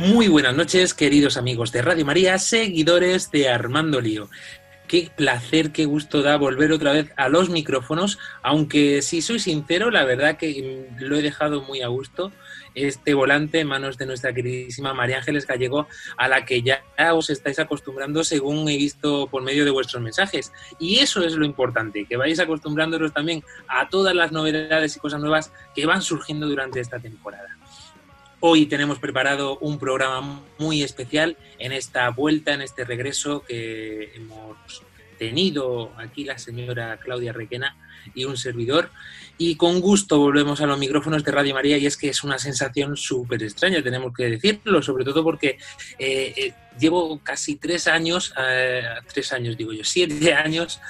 Muy buenas noches, queridos amigos de Radio María, seguidores de Armando Lío. Qué placer, qué gusto da volver otra vez a los micrófonos, aunque si soy sincero, la verdad que lo he dejado muy a gusto este volante en manos de nuestra queridísima María Ángeles Gallego, a la que ya os estáis acostumbrando según he visto por medio de vuestros mensajes. Y eso es lo importante, que vais acostumbrándonos también a todas las novedades y cosas nuevas que van surgiendo durante esta temporada. Hoy tenemos preparado un programa muy especial en esta vuelta, en este regreso que hemos tenido aquí la señora Claudia Requena y un servidor. Y con gusto volvemos a los micrófonos de Radio María y es que es una sensación súper extraña, tenemos que decirlo, sobre todo porque eh, eh, llevo casi tres años, eh, tres años digo yo, siete años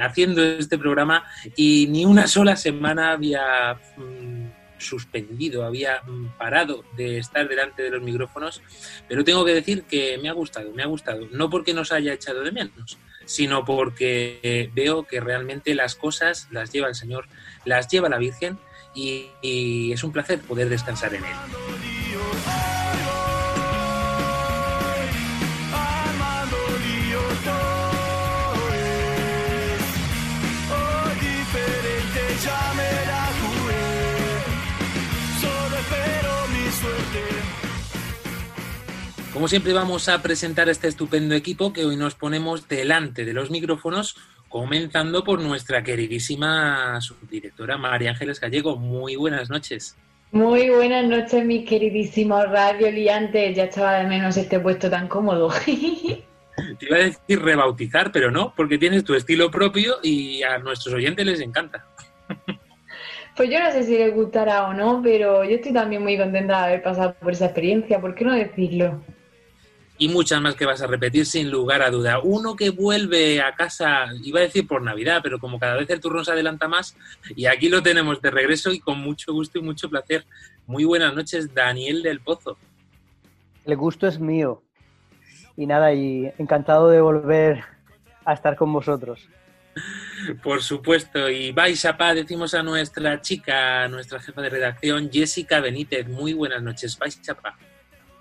haciendo este programa y ni una sola semana había... Mm, suspendido, había mm, parado de estar delante de los micrófonos, pero tengo que decir que me ha gustado, me ha gustado, no porque nos haya echado de menos, sino porque veo que realmente las cosas las lleva el Señor, las lleva la Virgen y, y es un placer poder descansar en Él. Como siempre vamos a presentar este estupendo equipo que hoy nos ponemos delante de los micrófonos, comenzando por nuestra queridísima subdirectora María Ángeles Gallego. Muy buenas noches. Muy buenas noches, mis queridísimos radio liantes. Ya estaba de menos este puesto tan cómodo. Te iba a decir rebautizar, pero no, porque tienes tu estilo propio y a nuestros oyentes les encanta. Pues yo no sé si les gustará o no, pero yo estoy también muy contenta de haber pasado por esa experiencia. ¿Por qué no decirlo? Y muchas más que vas a repetir sin lugar a duda. Uno que vuelve a casa, iba a decir por Navidad, pero como cada vez el turno se adelanta más, y aquí lo tenemos de regreso y con mucho gusto y mucho placer. Muy buenas noches, Daniel del Pozo. El gusto es mío. Y nada, y encantado de volver a estar con vosotros. Por supuesto, y vais a pa, decimos a nuestra chica, nuestra jefa de redacción, Jessica Benítez. Muy buenas noches, vais a pa.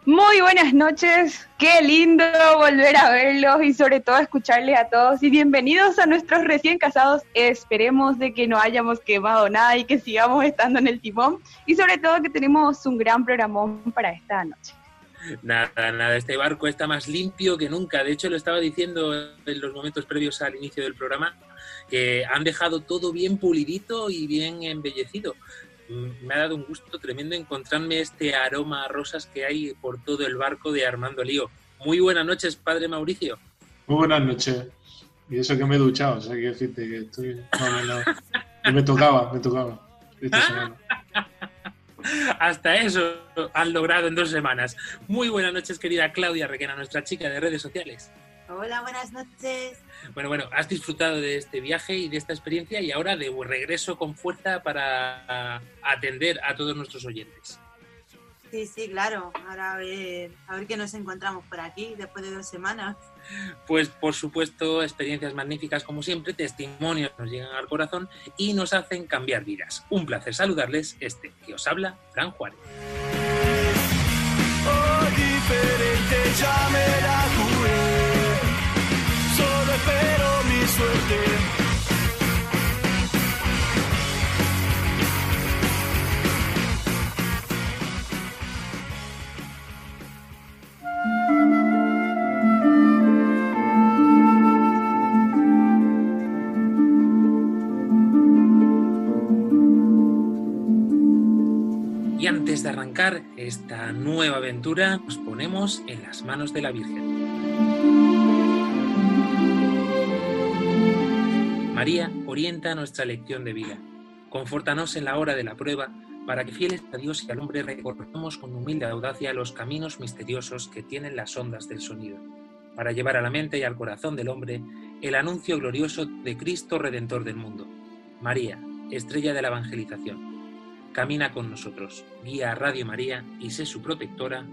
Muy buenas noches, qué lindo volver a verlos y sobre todo escucharles a todos y bienvenidos a nuestros recién casados. Esperemos de que no hayamos quemado nada y que sigamos estando en el timón y sobre todo que tenemos un gran programón para esta noche. Nada, nada, este barco está más limpio que nunca. De hecho, lo estaba diciendo en los momentos previos al inicio del programa, que han dejado todo bien pulidito y bien embellecido me ha dado un gusto tremendo encontrarme este aroma a rosas que hay por todo el barco de Armando Lío. Muy buenas noches, padre Mauricio. Muy buenas noches. Y eso que me he duchado, o sea, que decirte que estoy... me tocaba, me tocaba. Hasta eso han logrado en dos semanas. Muy buenas noches, querida Claudia Requena, nuestra chica de redes sociales. Hola, buenas noches. Bueno, bueno, has disfrutado de este viaje y de esta experiencia y ahora de regreso con fuerza para atender a todos nuestros oyentes. Sí, sí, claro. Ahora a ver, a ver qué nos encontramos por aquí después de dos semanas. Pues por supuesto, experiencias magníficas como siempre, testimonios nos llegan al corazón y nos hacen cambiar vidas. Un placer saludarles, este que os habla, Fran Juárez. Oh, diferente, Y antes de arrancar esta nueva aventura, nos ponemos en las manos de la Virgen. María orienta nuestra lección de vida. Confórtanos en la hora de la prueba, para que fieles a Dios y al hombre recorramos con humilde audacia los caminos misteriosos que tienen las ondas del sonido. para llevar a la mente y al corazón del hombre el anuncio glorioso de Cristo Redentor del mundo. María, estrella de la evangelización. Camina con nosotros, guía a Radio María y sé su protectora.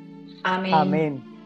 Amén. Amén.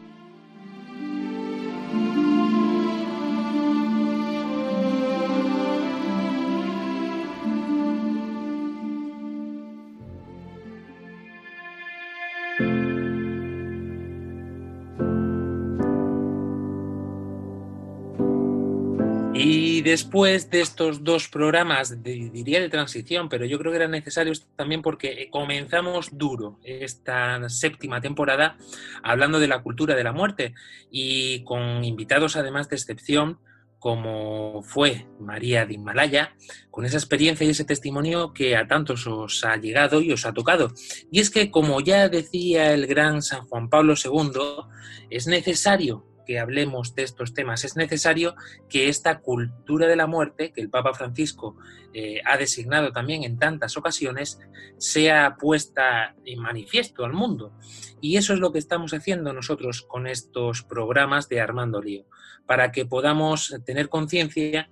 Y después de estos dos programas, de- diría de transición, pero yo creo que eran necesarios también porque comenzamos duro esta séptima temporada hablando de la cultura de la muerte y con invitados además de excepción como fue María de Himalaya, con esa experiencia y ese testimonio que a tantos os ha llegado y os ha tocado. Y es que, como ya decía el gran San Juan Pablo II, es necesario hablemos de estos temas, es necesario que esta cultura de la muerte, que el Papa Francisco eh, ha designado también en tantas ocasiones, sea puesta en manifiesto al mundo. Y eso es lo que estamos haciendo nosotros con estos programas de Armando Lío, para que podamos tener conciencia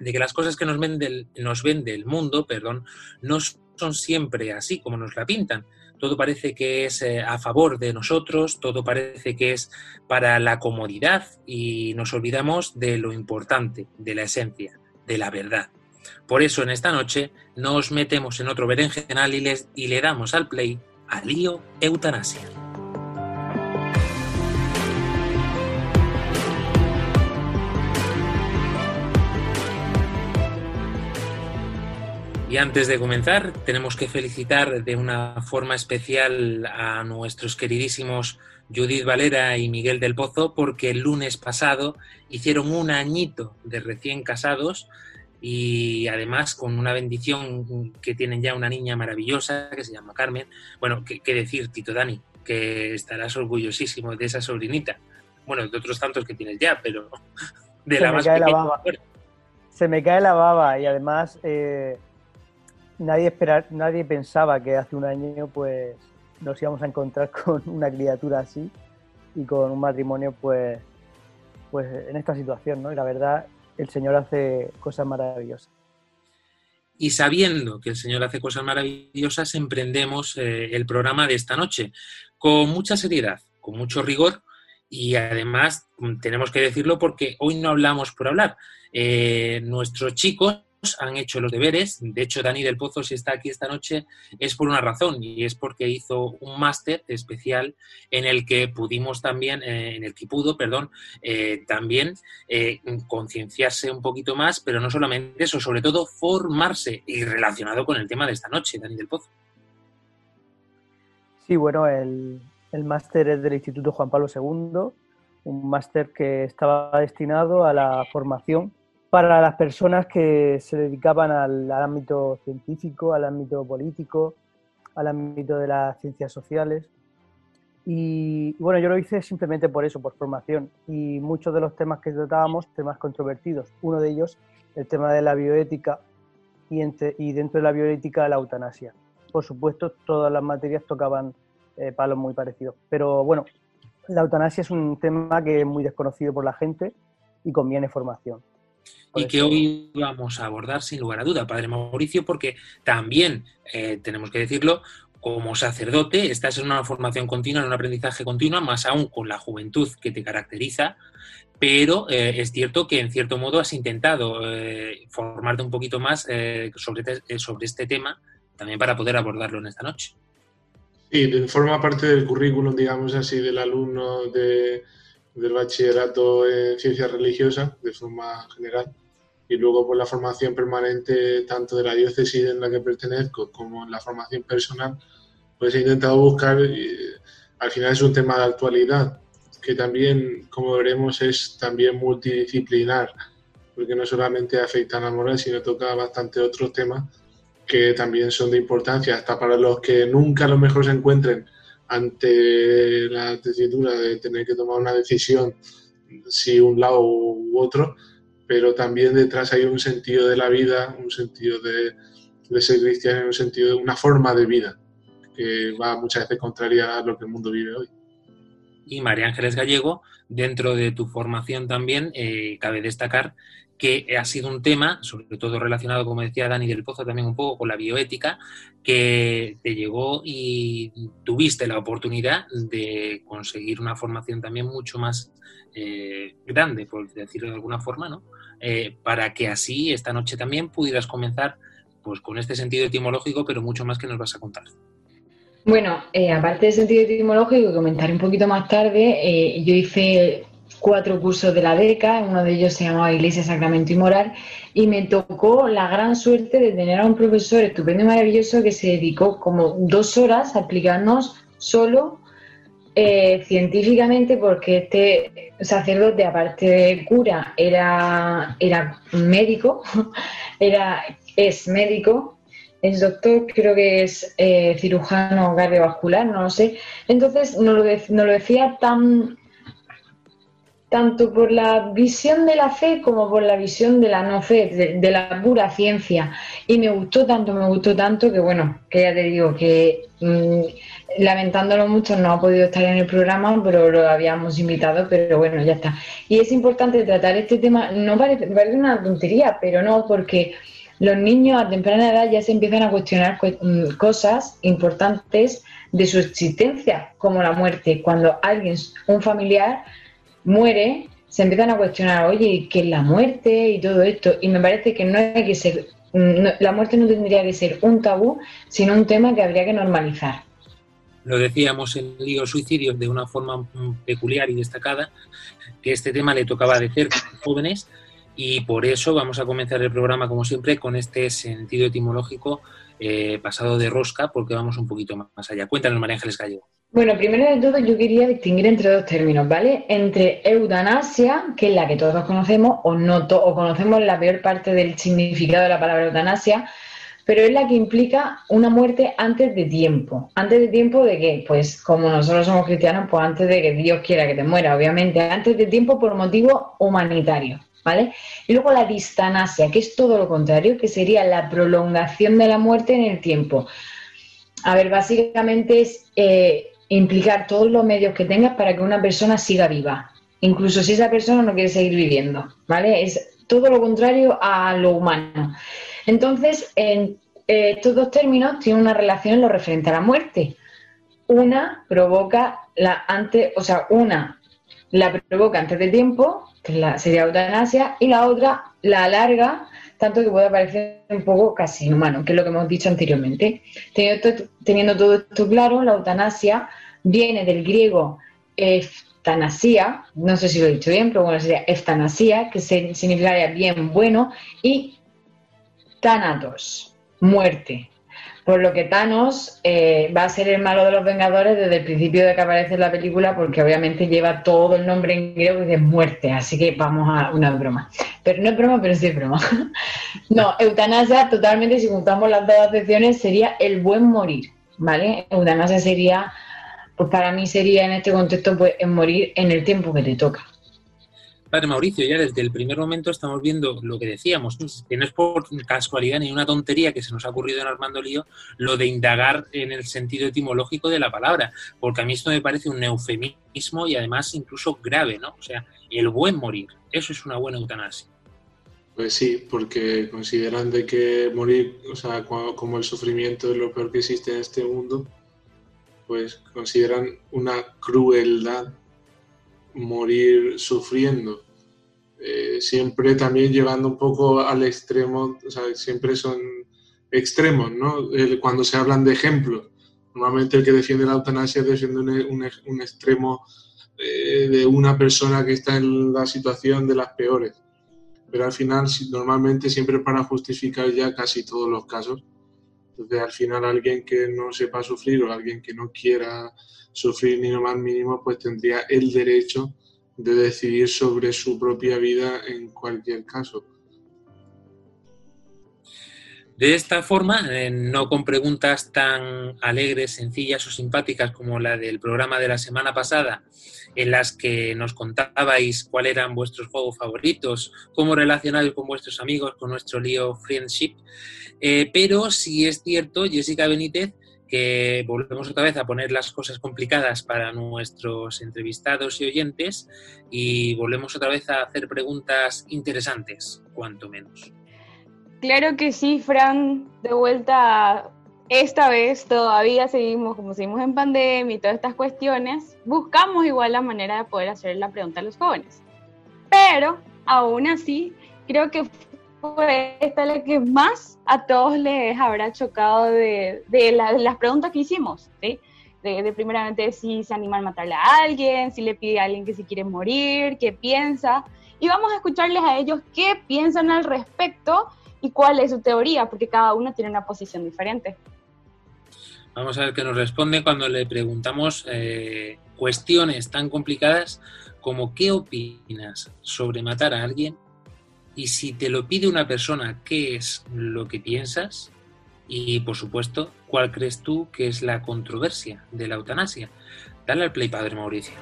de que las cosas que nos vende el, nos vende el mundo, perdón, no son siempre así como nos la pintan. Todo parece que es eh, a favor de nosotros, todo parece que es para la comodidad y nos olvidamos de lo importante, de la esencia, de la verdad. Por eso en esta noche nos metemos en otro berenjenal y, les, y le damos al play a lío eutanasia. Y antes de comenzar, tenemos que felicitar de una forma especial a nuestros queridísimos Judith Valera y Miguel del Pozo porque el lunes pasado hicieron un añito de recién casados y además con una bendición que tienen ya una niña maravillosa que se llama Carmen. Bueno, qué, qué decir, Tito Dani, que estarás orgullosísimo de esa sobrinita. Bueno, de otros tantos que tienes ya, pero de Se la me más cae la pequeña. baba. Se me cae la baba y además eh, nadie, espera, nadie pensaba que hace un año pues nos íbamos a encontrar con una criatura así y con un matrimonio pues, pues en esta situación, ¿no? Y la verdad, el Señor hace cosas maravillosas. Y sabiendo que el Señor hace cosas maravillosas, emprendemos eh, el programa de esta noche con mucha seriedad, con mucho rigor y además tenemos que decirlo porque hoy no hablamos por hablar. Eh, nuestros chicos han hecho los deberes. De hecho, Dani del Pozo, si está aquí esta noche, es por una razón y es porque hizo un máster especial en el que pudimos también, eh, en el que pudo, perdón, eh, también eh, concienciarse un poquito más, pero no solamente eso, sobre todo formarse y relacionado con el tema de esta noche, Dani del Pozo. Sí, bueno, el, el máster es del Instituto Juan Pablo II, un máster que estaba destinado a la formación para las personas que se dedicaban al, al ámbito científico, al ámbito político, al ámbito de las ciencias sociales. Y bueno, yo lo hice simplemente por eso, por formación. Y muchos de los temas que tratábamos, temas controvertidos. Uno de ellos, el tema de la bioética y, entre- y dentro de la bioética la eutanasia. Por supuesto, todas las materias tocaban eh, palos muy parecidos. Pero bueno, la eutanasia es un tema que es muy desconocido por la gente y conviene formación. Por y que hoy vamos a abordar sin lugar a duda, Padre Mauricio, porque también, eh, tenemos que decirlo, como sacerdote estás en una formación continua, en un aprendizaje continuo, más aún con la juventud que te caracteriza, pero eh, es cierto que en cierto modo has intentado eh, formarte un poquito más sobre, te- sobre este tema, también para poder abordarlo en esta noche. Sí, forma parte del currículum, digamos así, del alumno de, del bachillerato en ciencias religiosas, de forma general, y luego por la formación permanente tanto de la diócesis en la que pertenezco como en la formación personal, pues he intentado buscar, eh, al final es un tema de actualidad, que también, como veremos, es también multidisciplinar, porque no solamente afecta a la moral, sino toca bastante otros temas que también son de importancia, hasta para los que nunca a lo mejor se encuentren ante la tesitura de tener que tomar una decisión, si un lado u otro, pero también detrás hay un sentido de la vida, un sentido de, ser cristiano, un sentido de una forma de vida que va muchas veces contraria a lo que el mundo vive hoy. Y María Ángeles Gallego, dentro de tu formación también, eh, cabe destacar que ha sido un tema, sobre todo relacionado, como decía Dani del Pozo, también un poco con la bioética, que te llegó y tuviste la oportunidad de conseguir una formación también mucho más eh, grande, por decirlo de alguna forma, ¿no? Eh, para que así esta noche también pudieras comenzar pues con este sentido etimológico, pero mucho más que nos vas a contar. Bueno, eh, aparte del sentido etimológico, comentaré un poquito más tarde, yo hice cuatro cursos de la DECA, uno de ellos se llamaba Iglesia, Sacramento y Moral, y me tocó la gran suerte de tener a un profesor estupendo y maravilloso que se dedicó como dos horas a explicarnos solo eh, científicamente, porque este sacerdote, aparte de cura, era, era médico, era, es médico, es doctor, creo que es eh, cirujano cardiovascular, no lo sé. Entonces nos lo, nos lo decía tan tanto por la visión de la fe como por la visión de la no fe, de, la pura ciencia. Y me gustó tanto, me gustó tanto que, bueno, que ya te digo que mm, lamentándolo mucho no ha podido estar en el programa, pero lo habíamos invitado, pero bueno, ya está. Y es importante tratar este tema, no parece, parece una tontería, pero no, porque los niños a temprana edad ya se empiezan a cuestionar mm, cosas importantes de su existencia, como la muerte. Cuando alguien, un familiar, muere, se empiezan a cuestionar, oye, ¿qué es la muerte y todo esto? Y me parece que no hay que ser, la muerte no tendría que ser un tabú, sino un tema que habría que normalizar. Lo decíamos en Lío Suicidio de una forma peculiar y destacada, que este tema le tocaba de cerca a los jóvenes y por eso vamos a comenzar el programa, como siempre, con este sentido etimológico eh, pasado de rosca, porque vamos un poquito más allá. Cuéntanos, María Ángeles Gallego. Bueno, primero de todo yo quería distinguir entre dos términos, ¿vale? Entre eutanasia, que es la que todos conocemos, o no o conocemos la peor parte del significado de la palabra eutanasia, pero es la que implica una muerte antes de tiempo. ¿Antes de tiempo de qué? Pues como nosotros somos cristianos, pues antes de que Dios quiera que te muera, obviamente, antes de tiempo por motivo humanitario, ¿vale? Y luego la distanasia, que es todo lo contrario, que sería la prolongación de la muerte en el tiempo. A ver, básicamente es eh, implicar todos los medios que tengas para que una persona siga viva, incluso si esa persona no quiere seguir viviendo, ¿vale? Es todo lo contrario a lo humano. Entonces, en, eh, estos dos términos tienen una relación en lo referente a la muerte. Una provoca la antes, o sea, una la provoca antes de tiempo, sería eutanasia, y la otra la alarga tanto que puede parecer un poco casi inhumano, que es lo que hemos dicho anteriormente. Teniendo, todo esto claro, la eutanasia viene del griego eftanasia, no sé si lo he dicho bien, pero bueno, sería eftanasia, que significaría bien bueno, y thanatos, muerte. Por lo que Thanos eh, va a ser el malo de los Vengadores desde el principio de que aparece la película, porque obviamente lleva todo el nombre en griego y de muerte. Así que vamos a una broma. Pero no es broma, pero sí es broma. no, eutanasia, totalmente, si juntamos las dos acepciones, sería el buen morir. ¿Vale? Eutanasia sería, pues para mí sería en este contexto, pues morir en el tiempo que te toca. Padre Mauricio, ya desde el primer momento estamos viendo lo que decíamos, que no es por casualidad ni una tontería que se nos ha ocurrido en Armando Lío, lo de indagar en el sentido etimológico de la palabra, porque a mí esto me parece un eufemismo y además incluso grave, ¿no? O sea, el buen morir, eso es una buena eutanasia. Pues sí, porque consideran de que morir, o sea, como el sufrimiento es lo peor que existe en este mundo, pues consideran una crueldad morir sufriendo. Eh, siempre también llevando un poco al extremo, o sea, siempre son extremos, ¿no? cuando se hablan de ejemplos. Normalmente el que defiende la eutanasia defiende un, un, extremo eh, de una persona que está en la situación de las peores. Pero al final, normalmente siempre para justificar ya casi todos los casos. Entonces, al final, alguien que no sepa sufrir o alguien que no quiera sufrir ni lo más mínimo, pues tendría el derecho de decidir sobre su propia vida en cualquier caso. De esta forma, eh, no con preguntas tan alegres, sencillas o simpáticas como la del programa de la semana pasada, en las que nos contabais cuáles eran vuestros juegos favoritos, cómo relacionáis con vuestros amigos, con nuestro lío Friendship. Eh, pero si es cierto, Jessica Benítez, que volvemos otra vez a poner las cosas complicadas para nuestros entrevistados y oyentes y volvemos otra vez a hacer preguntas interesantes, cuanto menos. Claro que sí, Fran, de vuelta esta vez todavía seguimos, como seguimos en pandemia y todas estas cuestiones, buscamos igual la manera de poder hacer la pregunta a los jóvenes. Pero aún así, creo que fue esta la que más a todos les habrá chocado de, las preguntas que hicimos, ¿sí? De, primeramente si se anima a matarle a alguien, si le pide a alguien que se quiere morir, qué piensa. Y vamos a escucharles a ellos qué piensan al respecto y cuál es su teoría, porque cada uno tiene una posición diferente. Vamos a ver qué nos responde cuando le preguntamos eh, cuestiones tan complicadas como qué opinas sobre matar a alguien y si te lo pide una persona, ¿qué es lo que piensas? Y por supuesto, ¿cuál crees tú que es la controversia de la eutanasia? Dale al play, padre Mauricio.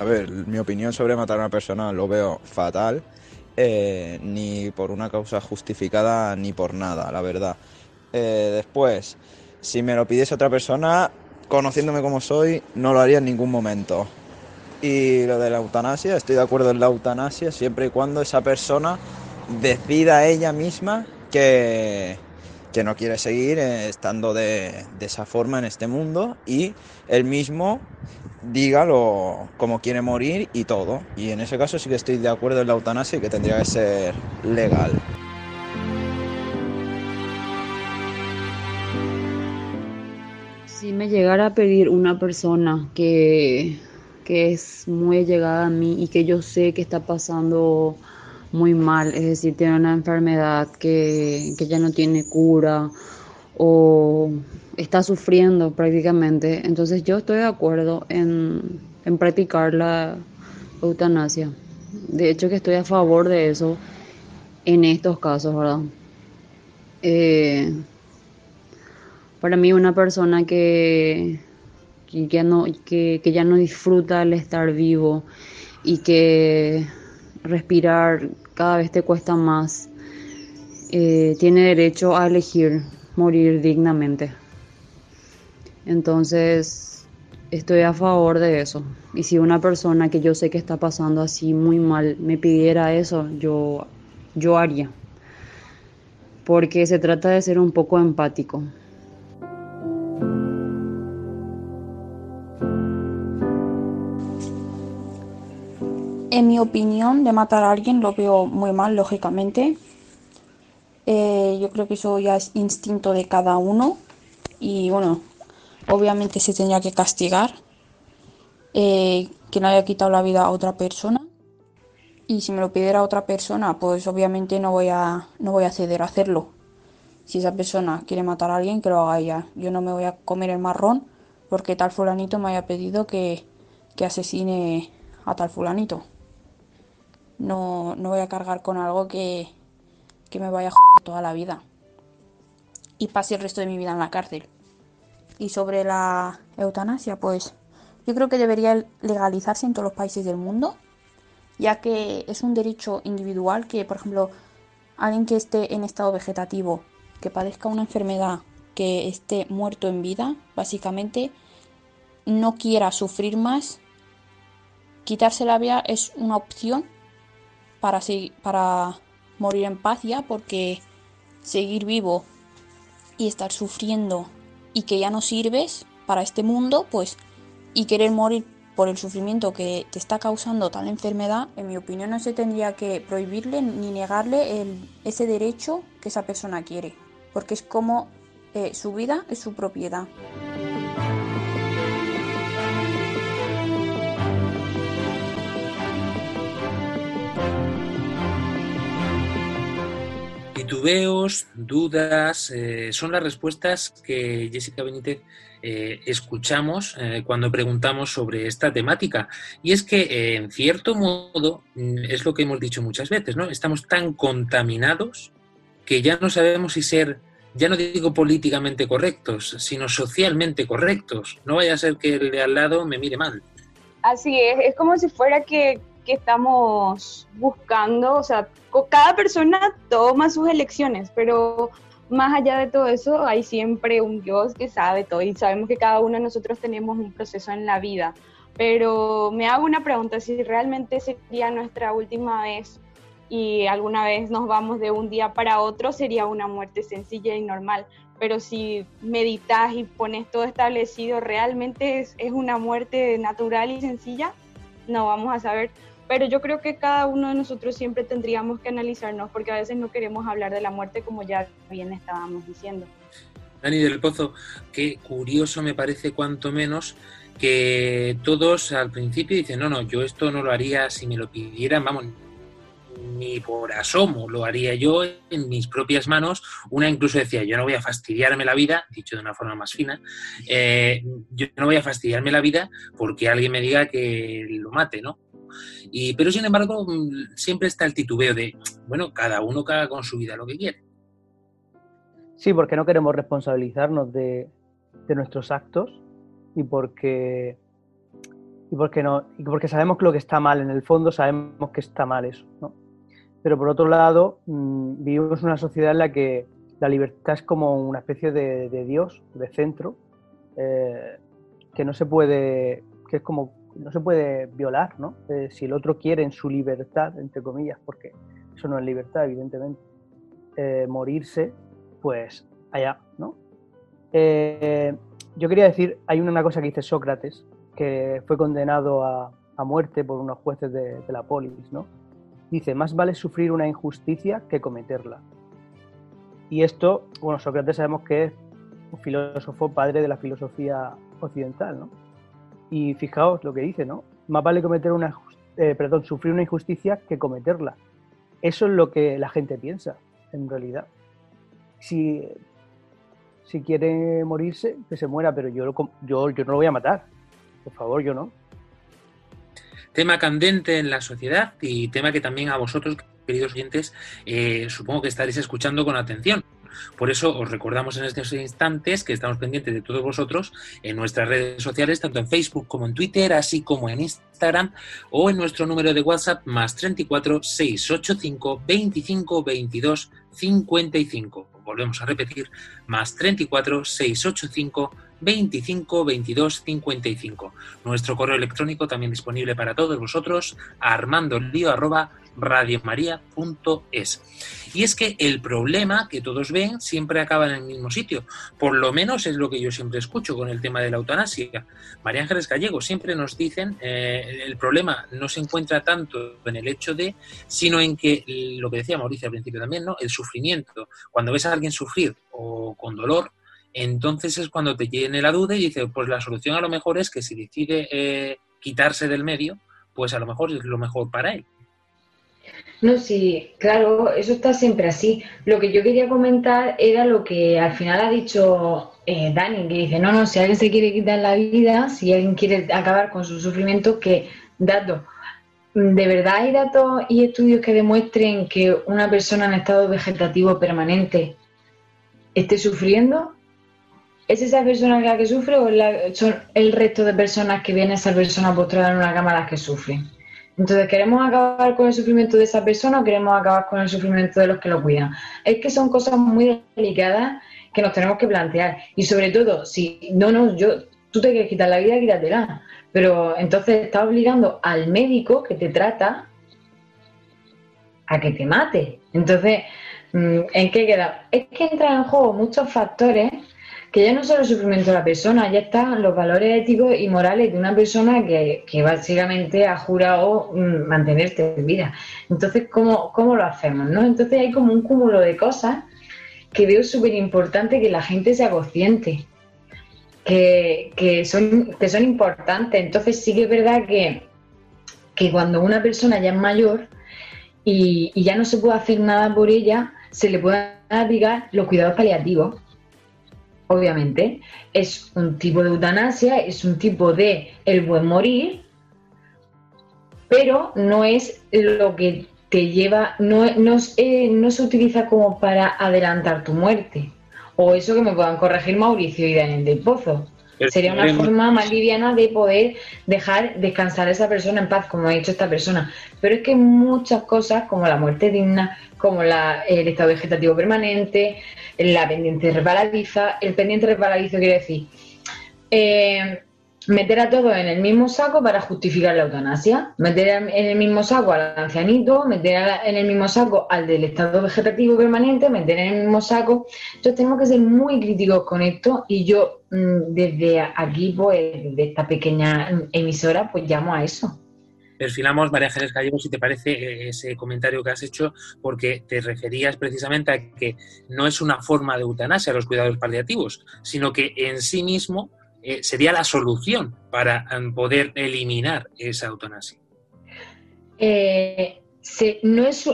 A ver, mi opinión sobre matar a una persona lo veo fatal, eh, ni por una causa justificada ni por nada, la verdad. Eh, después, si me lo pidiese otra persona, conociéndome como soy, no lo haría en ningún momento. Y lo de la eutanasia, estoy de acuerdo en la eutanasia siempre y cuando esa persona decida ella misma que, que no quiere seguir estando de, de, esa forma en este mundo y él mismo diga lo, cómo quiere morir y todo. Y en ese caso sí que estoy de acuerdo en la eutanasia y que tendría que ser legal. Llegara a pedir una persona que, es muy llegada a mí y que yo sé que está pasando muy mal, es decir, tiene una enfermedad que, ya no tiene cura o está sufriendo prácticamente, entonces yo estoy de acuerdo en, en practicar la eutanasia. De hecho que estoy a favor de eso en estos casos, ¿verdad? Eh, para mí una persona que, que ya, no, que, ya no disfruta el estar vivo y que respirar cada vez te cuesta más, eh, tiene derecho a elegir morir dignamente. Entonces, estoy a favor de eso. Y si una persona que yo sé que está pasando así muy mal me pidiera eso, yo, yo haría. Porque se trata de ser un poco empático. En mi opinión, de matar a alguien lo veo muy mal, lógicamente. Eh, yo creo que eso ya es instinto de cada uno. Y bueno, obviamente se tendría que castigar eh, que no haya quitado la vida a otra persona. Y si me lo pidiera otra persona, pues obviamente no voy a, no voy a ceder a hacerlo. Si esa persona quiere matar a alguien, que lo haga ella. Yo no me voy a comer el marrón porque tal fulanito me haya pedido que, que asesine a tal fulanito no, no voy a cargar con algo que, que me vaya a joder toda la vida y pase el resto de mi vida en la cárcel. Y sobre la eutanasia, pues yo creo que debería legalizarse en todos los países del mundo, ya que es un derecho individual que, por ejemplo, alguien que esté en estado vegetativo, que padezca una enfermedad, que esté muerto en vida, básicamente, no quiera sufrir más, quitarse la vida es una opción para, morir en paz ya, porque seguir vivo y estar sufriendo y que ya no sirves para este mundo, pues, y querer morir por el sufrimiento que te está causando tal enfermedad, en mi opinión no se tendría que prohibirle ni negarle ese derecho que esa persona quiere, porque es como eh, su vida es su propiedad. Titubeos, dudas, eh, son las respuestas que Jessica Benítez eh, escuchamos eh, cuando preguntamos sobre esta temática. Y es que, en cierto modo, mm, es lo que hemos dicho muchas veces, ¿no? Estamos tan contaminados que ya no sabemos si ser, ya no digo políticamente correctos, sino socialmente correctos. No vaya a ser que el de al lado me mire mal. Así es, es como si fuera que que estamos buscando, o sea, cada persona toma sus elecciones, pero más allá de todo eso hay siempre un Dios que sabe todo y sabemos que cada uno de nosotros tenemos un proceso en la vida. Pero me hago una pregunta, si realmente sería nuestra última vez y alguna vez nos vamos de un día para otro, sería una muerte sencilla y normal. Pero si meditas y pones todo establecido, ¿realmente es, es una muerte natural y sencilla? No vamos a saber. Pero yo creo que cada uno de nosotros siempre tendríamos que analizarnos porque a veces no queremos hablar de la muerte como ya bien estábamos diciendo. Dani del Pozo, qué curioso me parece cuanto menos que todos al principio dicen, no, no, yo esto no lo haría si me lo pidieran, vamos, ni por asomo lo haría yo en mis propias manos. Una incluso decía, yo no voy a fastidiarme la vida, dicho de una forma más fina, eh, yo no voy a fastidiarme la vida porque alguien me diga que lo mate, ¿no? Y, pero sin embargo, mm, siempre está el titubeo de, bueno, cada uno caga con su vida lo que quiere. Sí, porque no queremos responsabilizarnos de, de nuestros actos y porque y porque no y porque sabemos que lo que está mal en el fondo sabemos que está mal eso, ¿no? Pero por otro lado mmm, vivimos una sociedad en la que la libertad es como una especie de, de Dios, de centro, eh, que no se puede, que es como no se puede violar, ¿no? Eh, si el otro quiere en su libertad, entre comillas, porque eso no es libertad, evidentemente, eh, morirse, pues allá, ¿no? Eh, yo quería decir, hay una cosa que dice Sócrates, que fue condenado a, muerte por unos jueces de, de, la polis, ¿no? Dice, más vale sufrir una injusticia que cometerla. Y esto, bueno, Sócrates sabemos que es un filósofo padre de la filosofía occidental, ¿no? Y fijaos lo que dice, ¿no? Más vale cometer una, eh, perdón, sufrir una injusticia que cometerla. Eso es lo que la gente piensa, en realidad. Si, si quiere morirse, que se muera, pero yo, yo, yo no lo voy a matar. Por favor, yo no. Tema candente en la sociedad y tema que también a vosotros, queridos oyentes, eh, supongo que estaréis escuchando con atención. Por eso os recordamos en estos instantes que estamos pendientes de todos vosotros en nuestras redes sociales, tanto en Facebook como en Twitter, así como en Instagram o en nuestro número de WhatsApp más 34 685 25 22 55. Volvemos a repetir, más 34 685 25 22 55. Nuestro correo electrónico también disponible para todos vosotros, armandolio arroba radiomaria.es. Y es que el problema que todos ven siempre acaba en el mismo sitio. Por lo menos es lo que yo siempre escucho con el tema de la eutanasia. María Ángeles Gallego siempre nos dicen eh, el problema no se encuentra tanto en el hecho de, sino en que lo que decía Mauricio al principio también, ¿no? El sufrimiento. Cuando ves a alguien sufrir o con dolor, entonces es cuando te tiene la duda y dice, pues la solución a lo mejor es que si decide eh, quitarse del medio, pues a lo mejor es lo mejor para él. No, sí, claro, eso está siempre así. Lo que yo quería comentar era lo que al final ha dicho eh, Dani, que dice, no, no, si alguien se quiere quitar la vida, si alguien quiere acabar con su sufrimiento, que datos. ¿De verdad hay datos y estudios que demuestren que una persona en estado vegetativo permanente esté sufriendo? ¿Es esa persona la que sufre o la, son el resto de personas que viene esa persona postrada en una cama las que sufren? Entonces, ¿queremos acabar con el sufrimiento de esa persona o queremos acabar con el sufrimiento de los que lo cuidan? Es que son cosas muy delicadas que nos tenemos que plantear. Y sobre todo, si no, no, yo, tú te quieres quitar la vida, quítatela. Pero entonces estás obligando al médico que te trata a que te mate. Entonces, ¿en qué queda? Es que entran en juego muchos factores que ya no solo sufrimiento de la persona, ya están los valores éticos y morales de una persona que, que básicamente ha jurado mm, mantenerte en vida. Entonces, ¿cómo, ¿cómo lo hacemos? ¿no? Entonces hay como un cúmulo de cosas que veo súper importante que la gente sea consciente, que, que, son, que son importantes. Entonces sí que es verdad que, que cuando una persona ya es mayor y, y ya no se puede hacer nada por ella, se le pueden aplicar los cuidados paliativos obviamente, es un tipo de eutanasia, es un tipo de el buen morir, pero no es lo que te lleva, no, no, eh, no, se utiliza como para adelantar tu muerte. O eso que me puedan corregir Mauricio y Daniel del Pozo. Sería una forma más liviana de poder dejar descansar a esa persona en paz, como ha dicho esta persona. Pero es que muchas cosas, como la muerte digna, como la, el estado vegetativo permanente, la pendiente resbaladiza, el pendiente resbaladizo quiere decir eh, meter a todos en el mismo saco para justificar la eutanasia, meter en el mismo saco al ancianito, meter en el mismo saco al del estado vegetativo permanente, meter en el mismo saco. Entonces tenemos que ser muy críticos con esto y yo mm, desde aquí, pues, de esta pequeña emisora, pues llamo a eso. Perfilamos, María Ángeles Gallego, si te parece eh, ese comentario que has hecho, porque te referías precisamente a que no es una forma de eutanasia los cuidados paliativos, sino que en sí mismo eh, sería la solución para um, poder eliminar esa eutanasia? Eh, no es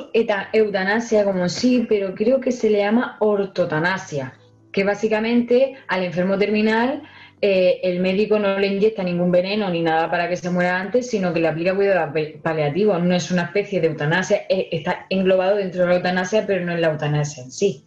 eutanasia como sí, pero creo que se le llama ortotanasia, que básicamente al enfermo terminal eh, el médico no le inyecta ningún veneno ni nada para que se muera antes, sino que le aplica cuidado paliativo. No es una especie de eutanasia, está englobado dentro de la eutanasia, pero no es la eutanasia en sí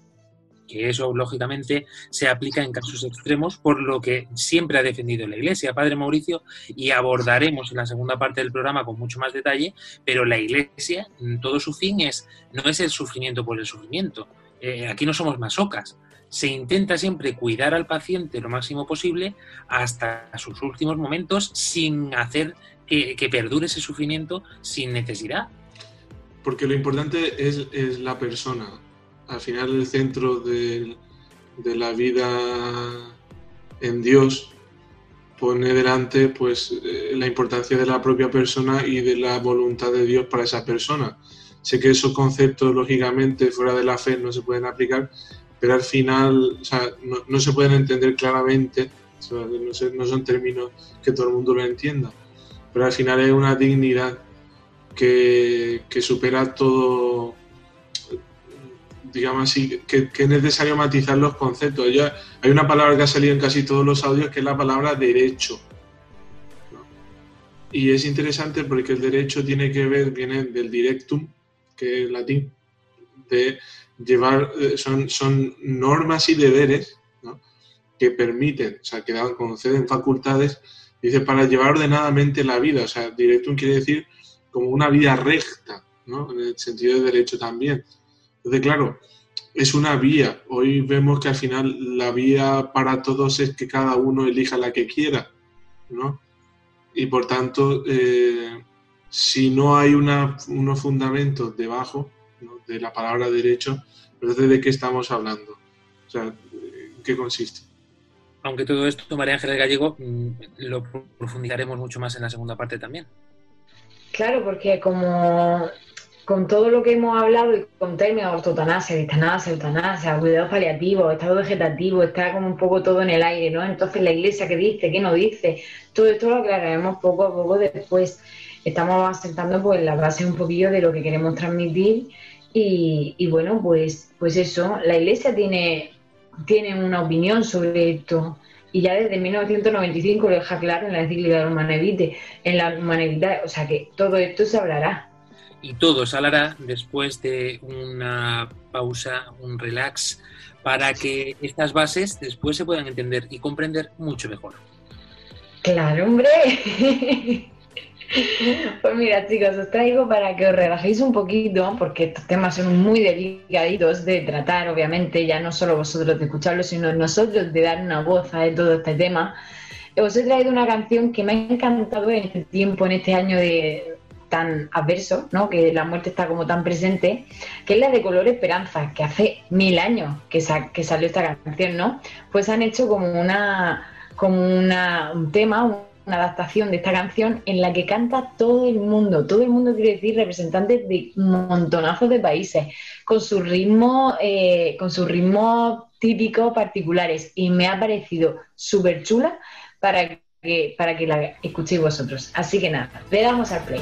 que eso lógicamente se aplica en casos extremos, por lo que siempre ha defendido la Iglesia, Padre Mauricio, y abordaremos en la segunda parte del programa con mucho más detalle, pero la Iglesia, todo su fin es, no es el sufrimiento por el sufrimiento, eh, aquí no somos masocas, se intenta siempre cuidar al paciente lo máximo posible hasta sus últimos momentos sin hacer que, perdure ese sufrimiento sin necesidad. Porque lo importante es, es la persona, al final el centro de, la vida en Dios pone delante pues eh, la importancia de la propia persona y de la voluntad de Dios para esa persona. Sé que esos conceptos lógicamente fuera de la fe no se pueden aplicar, pero al final no, se pueden entender claramente, no, son términos que todo el mundo lo entienda, pero al final es una dignidad que, que supera todo, digamos así, que, es necesario matizar los conceptos. Hay una palabra que ha salido en casi todos los audios que es la palabra derecho. Y es interesante porque el derecho tiene que ver, viene del directum, que es latín, de llevar, eh, son, son normas y deberes que permiten, o sea, que dan, conceden facultades, dice, para llevar ordenadamente la vida. O sea, directum quiere decir como una vida recta, ¿no? En el sentido de derecho también. Entonces, claro, es una vía. Hoy vemos que al final la vía para todos es que cada uno elija la que quiera, ¿no? Y por tanto, eh, si no hay una, unos fundamentos debajo de la palabra derecho, entonces ¿de qué estamos hablando? O sea, ¿qué consiste? Aunque todo esto, María Ángeles Gallego, mm, lo profundizaremos mucho más en la segunda parte también. Claro, porque como con todo lo que hemos hablado y con términos ortotanasia, distanasia, eutanasia, cuidados paliativos, estado vegetativo, está como un poco todo en el aire, ¿no? Entonces la iglesia qué dice, qué no dice, todo esto lo aclararemos poco a poco después. Estamos asentando pues la base un poquillo de lo que queremos transmitir y, bueno, pues, pues eso, la iglesia tiene, tiene una opinión sobre esto y ya desde 1995 lo deja claro en la encíclica de en la humanidad, o sea que todo esto se hablará y todo se hablará después de una pausa, un relax, para que estas bases después se puedan entender y comprender mucho mejor. Claro, hombre. Pues mira, chicos, os traigo para que os relajéis un poquito, porque estos temas son muy delicaditos de tratar, obviamente, ya no solo vosotros de escucharlo, sino nosotros de dar una voz a todo este tema. Os he traído una canción que me ha encantado en este tiempo, en este año de, tan adverso, ¿no? que la muerte está como tan presente, que es la de Color Esperanza, que hace mil años que, que salió esta canción, ¿no? Pues han hecho como una como una, un tema, una adaptación de esta canción en la que canta todo el mundo, todo el mundo quiere decir representantes de montonazos de países, con su ritmo, eh, con sus ritmos típicos particulares, y me ha parecido súper chula para que, para que la escuchéis vosotros. Así que nada, le damos al play.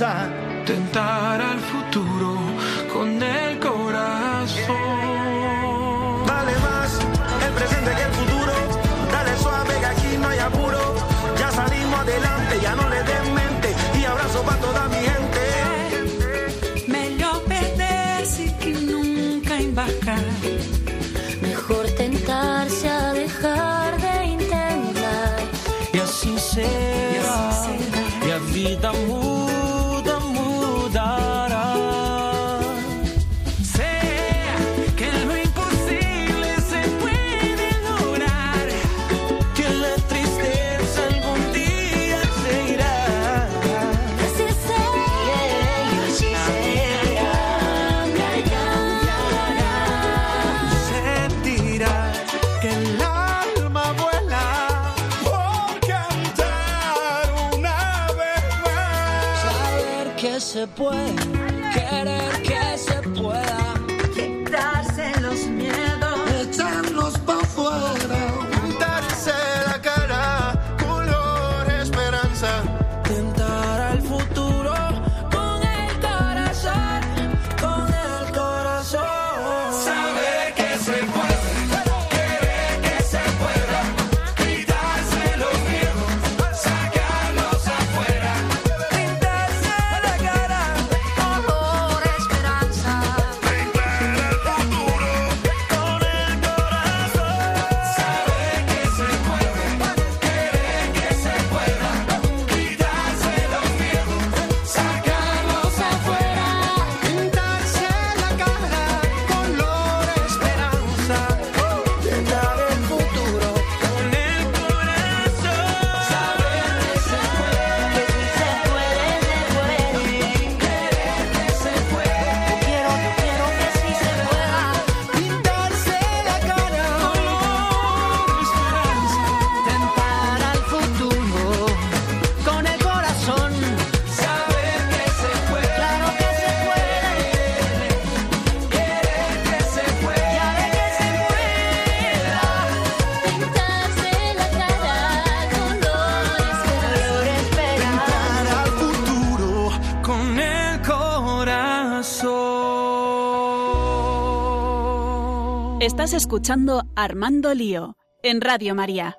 Tentar escuchando Armando Lío en Radio María.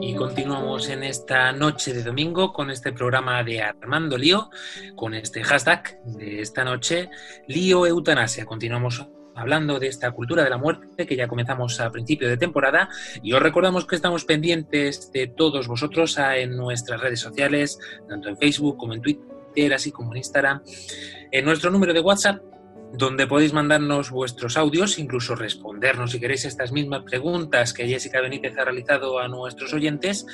Y continuamos en esta noche de domingo con este programa de Armando Lío, con este hashtag de esta noche, Lío Eutanasia. Continuamos hablando de esta cultura de la muerte que ya comenzamos a principio de temporada y os recordamos que estamos pendientes de todos vosotros en nuestras redes sociales, tanto en Facebook como en Twitter, así como en Instagram, en nuestro número de WhatsApp donde podéis mandarnos vuestros audios, incluso respondernos si queréis estas mismas preguntas que Jessica Benítez ha realizado a nuestros oyentes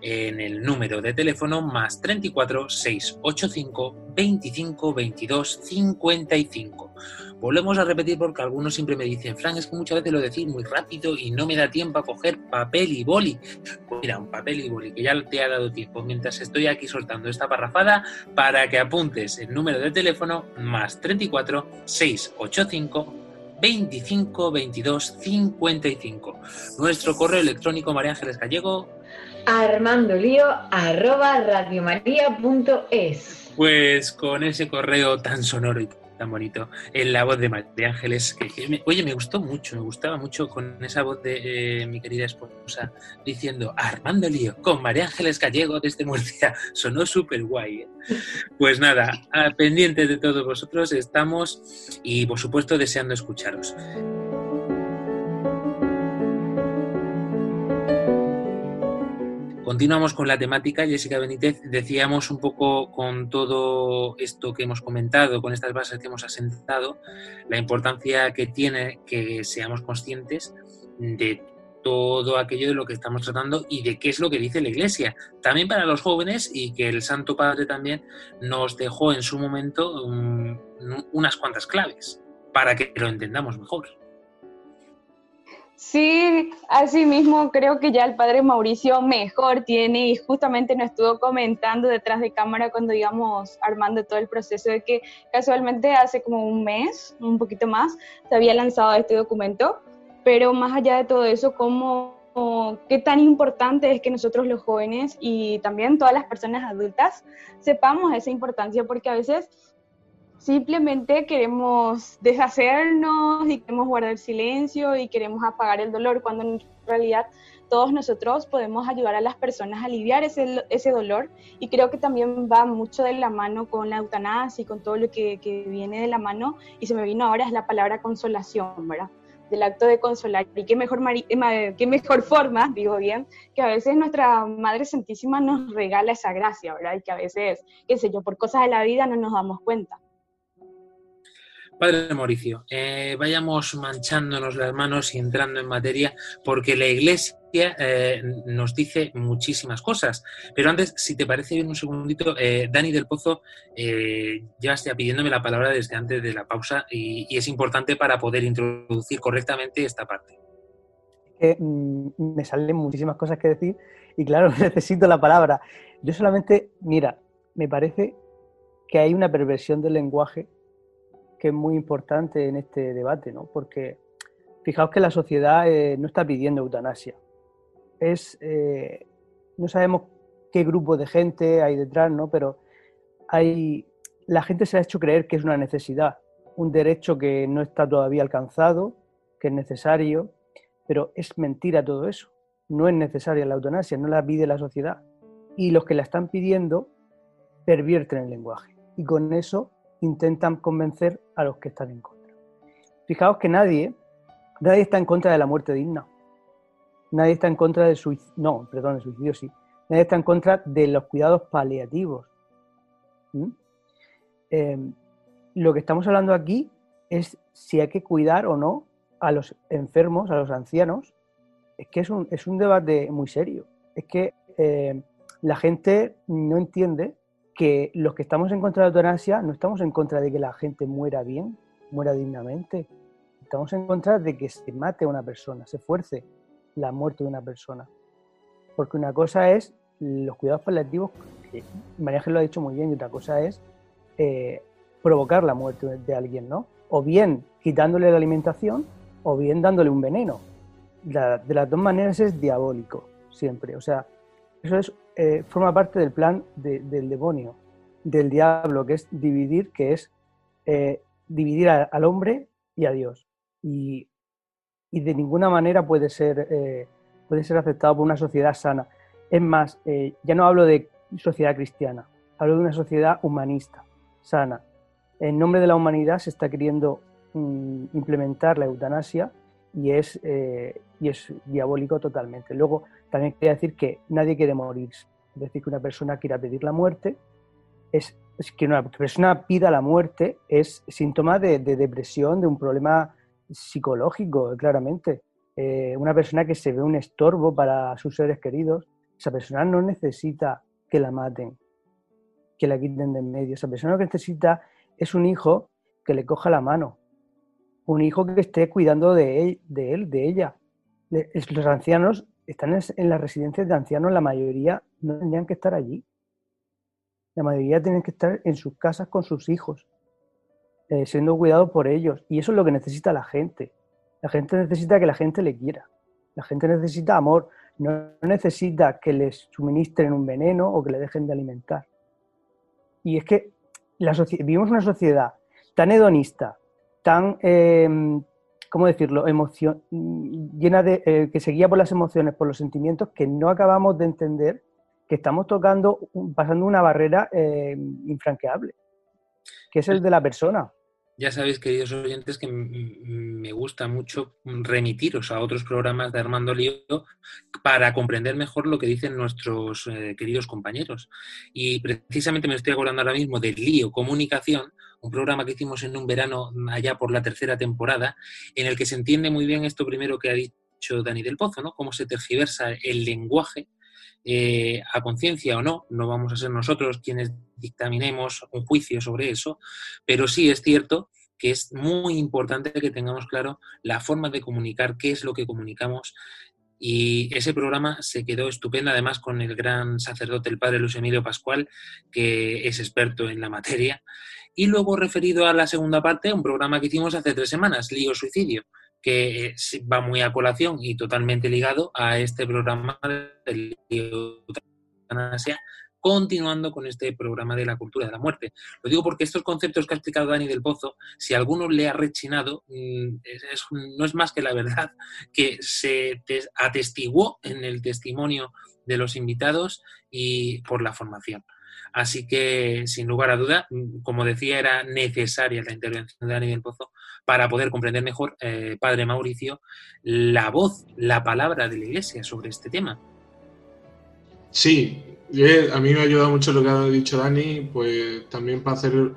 en el número de teléfono más 34 685 25 22 55. Volvemos a repetir porque algunos siempre me dicen, Fran, es que muchas veces lo decís muy rápido y no me da tiempo a coger papel y boli. Pues mira, un papel y boli que ya te ha dado tiempo mientras estoy aquí soltando esta parrafada para que apuntes el número de teléfono más 34 685 25 22 55. Nuestro correo electrónico María Ángeles Gallego armandolío arroba radiomaria.es. Pues con ese correo tan sonoro y tan en la voz de María Ángeles, que, me- oye, me gustó mucho, me gustaba mucho con esa voz de eh, mi querida esposa diciendo Armando Lío con María Ángeles Gallego desde Murcia. Sonó súper guay. ¿eh? Pues nada, pendientes de todos vosotros estamos y por supuesto deseando escucharos. Continuamos con la temática, Jessica Benítez. Decíamos un poco con todo esto que hemos comentado, con estas bases que hemos asentado, la importancia que tiene que seamos conscientes de todo aquello de lo que estamos tratando y de qué es lo que dice la Iglesia. También para los jóvenes y que el Santo Padre también nos dejó en su momento unas cuantas claves para que lo entendamos mejor. Sí, así mismo creo que ya el padre Mauricio mejor tiene y justamente nos estuvo comentando detrás de cámara cuando íbamos armando todo el proceso de que casualmente hace como un mes, un poquito más, se había lanzado este documento, pero más allá de todo eso, cómo qué tan importante es que nosotros los jóvenes y también todas las personas adultas sepamos esa importancia porque a veces simplemente queremos deshacernos y queremos guardar silencio y queremos apagar el dolor, cuando en realidad todos nosotros podemos ayudar a las personas a aliviar ese, ese dolor y creo que también va mucho de la mano con la eutanasia y con todo lo que, que viene de la mano y se me vino ahora es la palabra consolación, ¿verdad? del acto de consolar. Y qué mejor, eh, qué mejor forma, digo bien, que a veces nuestra Madre Santísima nos regala esa gracia, ¿verdad? Y que a veces, qué sé yo, por cosas de la vida no nos damos cuenta. Padre Mauricio, eh, vayamos manchándonos las manos y entrando en materia, porque la Iglesia eh, nos dice muchísimas cosas. Pero antes, si te parece bien un segundito, eh, Dani del Pozo, ya está pidiéndome la palabra desde antes de la pausa y, y es importante para poder introducir correctamente esta parte. mm, me salen muchísimas cosas que decir y claro, necesito la palabra. Yo solamente, mira, me parece que hay una perversión del lenguaje que es muy importante en este debate, ¿no? Porque fijaos que la sociedad eh, no está pidiendo eutanasia. Es, eh, no sabemos qué grupo de gente hay detrás, ¿no? Pero hay, la gente se ha hecho creer que es una necesidad, un derecho que no está todavía alcanzado, que es necesario, pero es mentira todo eso. No es necesaria la eutanasia, no la pide la sociedad. Y los que la están pidiendo pervierten el lenguaje. Y con eso intentan convencer a los que están en contra. Fijaos que nadie, nadie está en contra de la muerte digna. Nadie está en contra del suicidio, no, perdón, el suicidio sí. Nadie está en contra de los cuidados paliativos. ¿Mm? Eh, lo que estamos hablando aquí es si hay que cuidar o no a los enfermos, a los ancianos. Es que es un, es un debate muy serio. Es que eh, la gente no entiende que los que estamos en contra de la eutanasia no estamos en contra de que la gente muera bien, muera dignamente. Estamos en contra de que se mate a una persona, se fuerce la muerte de una persona. Porque una cosa es los cuidados paliativos, que María Ángel lo ha dicho muy bien, y otra cosa es eh, provocar la muerte de alguien, ¿no? O bien quitándole la alimentación, o bien dándole un veneno. La- de las dos maneras es diabólico, siempre. O sea, eso es, eh, forma parte del plan de- del demonio, del diablo, que es dividir, que es eh, dividir al hombre y a Dios. Y, de ninguna manera puede ser, eh, puede ser aceptado por una sociedad sana. Es más, ya no hablo de sociedad cristiana, hablo de una sociedad humanista, sana. En nombre de la humanidad se está queriendo mm, implementar la eutanasia y es, y es diabólico totalmente. Luego, también quería decir que nadie quiere morir. Es decir, que una persona quiera pedir la muerte, es, es que una persona pida la muerte es síntoma de, de depresión, de un problema psicológico, claramente. Eh, una persona que se ve un estorbo para sus seres queridos, esa persona no necesita que la maten, que la quiten de en medio. Esa persona lo que necesita es un hijo que le coja la mano, un hijo que esté cuidando de él, de, él, de ella. Los ancianos están en las residencias de ancianos, la mayoría no tendrían que estar allí. La mayoría tienen que estar en sus casas con sus hijos, eh, siendo cuidados por ellos. Y eso es lo que necesita la gente. La gente necesita que la gente le quiera. La gente necesita amor. No necesita que les suministren un veneno o que le dejen de alimentar. Y es que vivimos una sociedad tan hedonista, tan, eh, ¿cómo decirlo?, emocio- llena de, eh, que se guía por las emociones, por los sentimientos, que no acabamos de entender que estamos tocando, pasando una barrera eh, infranqueable, que es el de la persona. Ya sabéis, queridos oyentes, que me gusta mucho remitiros a otros programas de Armando Lío para comprender mejor lo que dicen nuestros eh, queridos compañeros. Y precisamente me estoy acordando ahora mismo del Lío Comunicación, un programa que hicimos en un verano allá por la tercera temporada, en el que se entiende muy bien esto primero que ha dicho Dani del Pozo, ¿no? Cómo se tergiversa el lenguaje eh, a conciencia o no, no vamos a ser nosotros quienes dictaminemos un juicio sobre eso, pero sí es cierto que es muy importante que tengamos claro la forma de comunicar, qué es lo que comunicamos. Y ese programa se quedó estupendo, además con el gran sacerdote, el padre Luis Emilio Pascual, que es experto en la materia. Y luego, referido a la segunda parte, un programa que hicimos hace tres semanas, Lío Suicidio, que eh, va muy a colación y totalmente ligado a este programa del Lío continuando con este programa de la cultura de la muerte. Lo digo porque estos conceptos que ha explicado Dani del Pozo, si alguno le ha rechinado, mm, no es más que la verdad que se te- atestiguó en el testimonio de los invitados y por la formación. Así que, sin lugar a duda, mm, como decía, era necesaria la intervención de Dani del Pozo para poder comprender mejor, eh, Padre Mauricio, la voz, la palabra de la Iglesia sobre este tema. Sí, eh, a mí me ha ayudado mucho lo que ha dicho Dani, pues también para hacer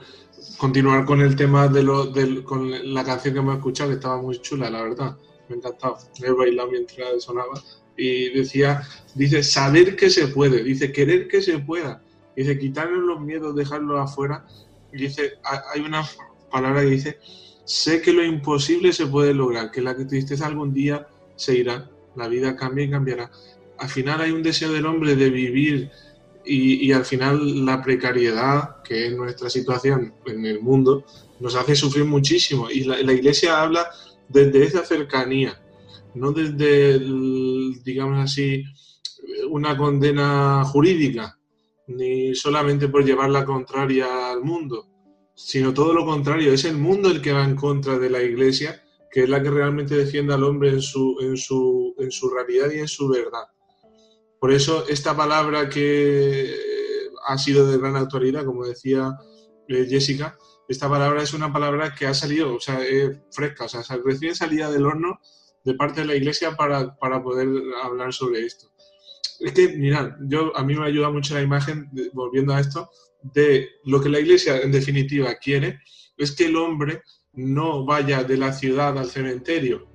continuar con el tema de lo, del- con la canción que hemos escuchado, que estaba muy chula, la verdad. Me ha encantado. Me he bailado mientras sonaba. Y decía, dice, saber que se puede, dice, querer que se pueda. Dice, quitarnos los miedos, dejarlos afuera. Y dice, ha- hay una palabra que dice, sé que lo imposible se puede lograr, que la tristeza algún día se irá, la vida cambia y cambiará. Al final hay un deseo del hombre de vivir y, al final la precariedad, que es nuestra situación en el mundo, nos hace sufrir muchísimo. Y la, iglesia habla desde esa cercanía, no desde, digamos así, una condena jurídica, ni solamente por llevar la contraria al mundo, sino todo lo contrario, es el mundo el que va en contra de la iglesia, que es la que realmente defiende al hombre en su, en su, en su realidad y en su verdad. Por eso esta palabra que ha sido de gran actualidad, como decía eh, Jessica, esta palabra es una palabra que ha salido, o sea, es fresca, o sea, recién salida del horno de parte de la iglesia para, para poder hablar sobre esto. Es que, mirad, yo, a mí me ayuda mucho la imagen, volviendo a esto, de lo que la iglesia en definitiva quiere, es que el hombre no vaya de la ciudad al cementerio,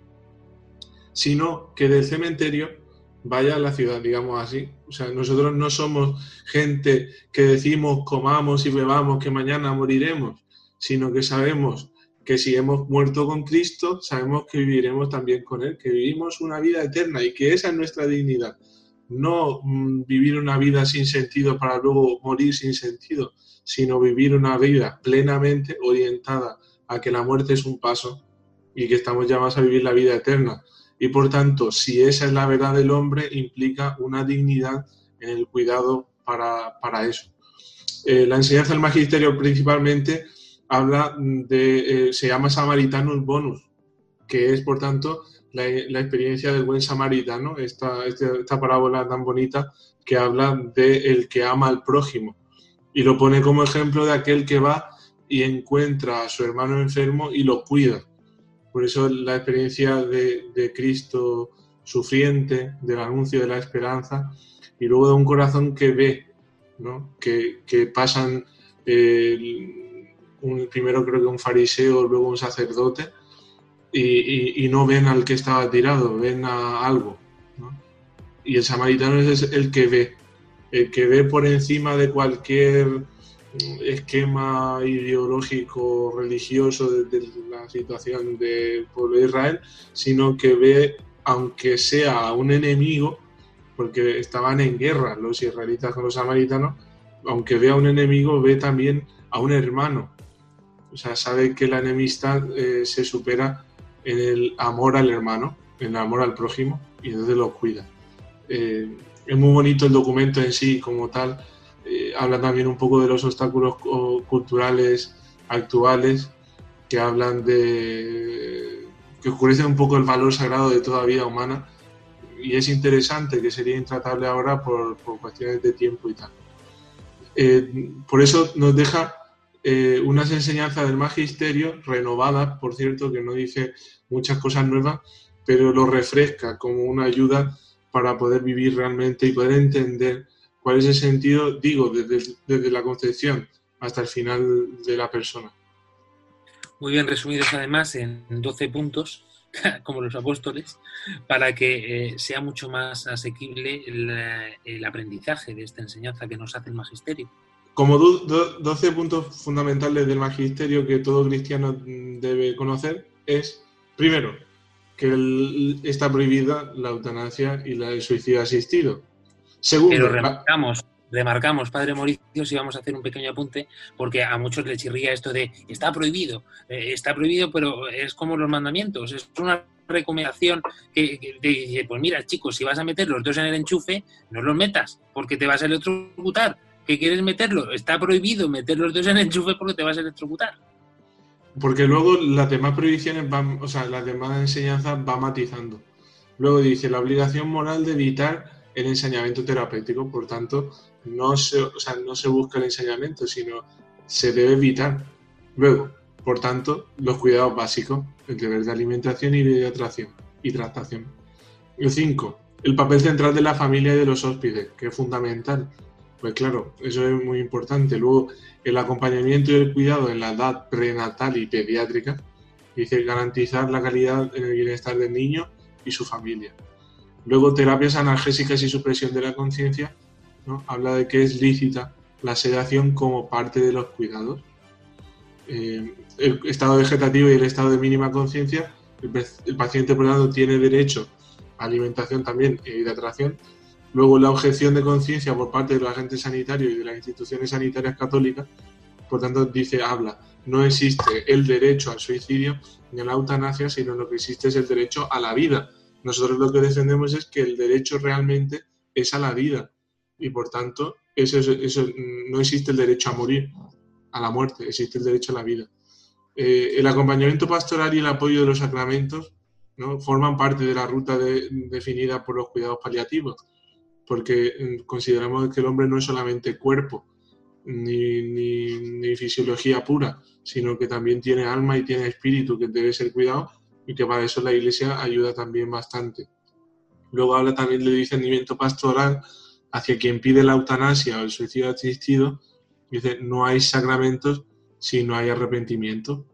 sino que del cementerio vaya a la ciudad, digamos así. O sea, nosotros no somos gente que decimos comamos y bebamos que mañana moriremos, sino que sabemos que si hemos muerto con Cristo, sabemos que viviremos también con Él, que vivimos una vida eterna y que esa es nuestra dignidad. No mm, vivir una vida sin sentido para luego morir sin sentido, sino vivir una vida plenamente orientada a que la muerte es un paso y que estamos llamados a vivir la vida eterna. Y por tanto, si esa es la verdad del hombre, implica una dignidad en el cuidado para, para eso. Eh, la enseñanza del magisterio principalmente habla de, eh, se llama Samaritanus Bonus, que es por tanto la, experiencia del buen samaritano, esta, esta, esta parábola tan bonita que habla de el que ama al prójimo. Y lo pone como ejemplo de aquel que va y encuentra a su hermano enfermo y lo cuida. Por eso la experiencia de, Cristo sufriente, del anuncio de la esperanza, y luego de un corazón que ve, ¿no? que, pasan un, primero creo que un fariseo, luego un sacerdote, y, y- no ven al que estaba tirado, ven a algo. ¿no? Y el samaritano es el que ve, el que ve por encima de cualquier esquema ideológico religioso de, la situación del pueblo de Israel, sino que ve, aunque sea un enemigo, porque estaban en guerra los israelitas con los samaritanos, aunque ve a un enemigo, ve también a un hermano. O sea, sabe que la enemistad eh, se supera en el amor al hermano, en el amor al prójimo, y entonces lo cuida. Eh, es muy bonito el documento en sí como tal. Eh, habla también un poco de los obstáculos culturales actuales que hablan de que oscurecen un poco el valor sagrado de toda vida humana y es interesante que sería intratable ahora por, por cuestiones de tiempo y tal. Eh, por eso nos deja eh, unas enseñanzas del magisterio renovadas, por cierto, que no dice muchas cosas nuevas, pero lo refresca como una ayuda para poder vivir realmente y poder entender cuál es el sentido, digo, desde, desde la concepción hasta el final de la persona. Muy bien resumidos además en 12 puntos como los apóstoles, para que eh, sea mucho más asequible el, eh, el aprendizaje de esta enseñanza que nos hace el magisterio. Como do- do- 12 puntos fundamentales del magisterio que todo cristiano debe conocer es, primero, que el- está prohibida la eutanasia y la, el suicidio asistido. Segundo, Pero remarcamos, remarcamos, padre Mauricio, si vamos a hacer un pequeño apunte, porque a muchos les chirría esto de está prohibido, eh, está prohibido, pero es como los mandamientos, es una recomendación que, que te dice, pues mira, chicos, si vas a meter los dos en el enchufe, no los metas, porque te vas a electrocutar. ¿Qué quieres meterlo? Está prohibido meter los dos en el enchufe porque te vas a electrocutar. Porque luego las demás prohibiciones van, o sea, las demás enseñanzas va matizando. Luego dice la obligación moral de evitar el ensañamiento terapéutico, por tanto, no se, o sea, no se busca el ensañamiento, sino se debe evitar. Luego, por tanto, los cuidados básicos, el deber de alimentación y de hidratación y tractación. El 5. El papel central de la familia y de los hóspedes, que es fundamental. Pues claro, eso es muy importante. Luego, el acompañamiento y el cuidado en la edad prenatal y pediátrica, dice garantizar la calidad en el bienestar del niño y su familia. Luego, terapias analgésicas y supresión de la conciencia, ¿no? habla de que es lícita la sedación como parte de los cuidados. Eh, el estado vegetativo y el estado de mínima conciencia, el, paciente, por lo tanto, tiene derecho a alimentación también e hidratación. Luego, la objeción de conciencia por parte de los agentes sanitarios y de las instituciones sanitarias católicas, por tanto, dice, habla, no existe el derecho al suicidio ni a la eutanasia, sino lo que existe es el derecho a la vida. Nosotros lo que defendemos es que el derecho realmente es a la vida y por tanto eso, es- eso, no existe el derecho a morir, a la muerte, existe el derecho a la vida. Eh, el acompañamiento pastoral y el apoyo de los sacramentos forman parte de la ruta de- definida por los cuidados paliativos, porque mm, consideramos que el hombre no es solamente cuerpo ni fisiología pura, sino que también tiene alma y tiene espíritu que debe ser cuidado y que para eso la Iglesia ayuda también bastante. Luego habla también de discernimiento pastoral hacia quien pide la eutanasia o el suicidio asistido. Dice, no hay sacramentos si no hay arrepentimiento.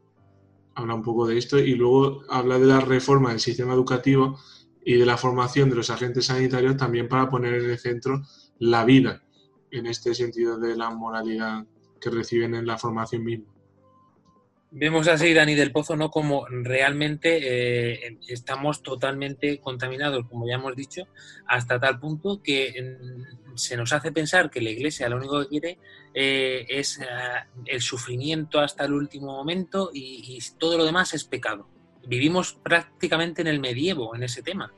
Habla un poco de esto y luego habla de la reforma del sistema educativo y de la formación de los agentes sanitarios también para poner en el centro la vida, en este sentido de la moralidad que reciben en la formación misma. Vemos así, Dani del Pozo, ¿no? Como realmente eh, estamos totalmente contaminados, como ya hemos dicho, hasta tal punto que mm, se nos hace pensar que la Iglesia lo único que quiere eh, es eh, el sufrimiento hasta el último momento y, y todo lo demás es pecado. Vivimos prácticamente en el medievo en ese tema.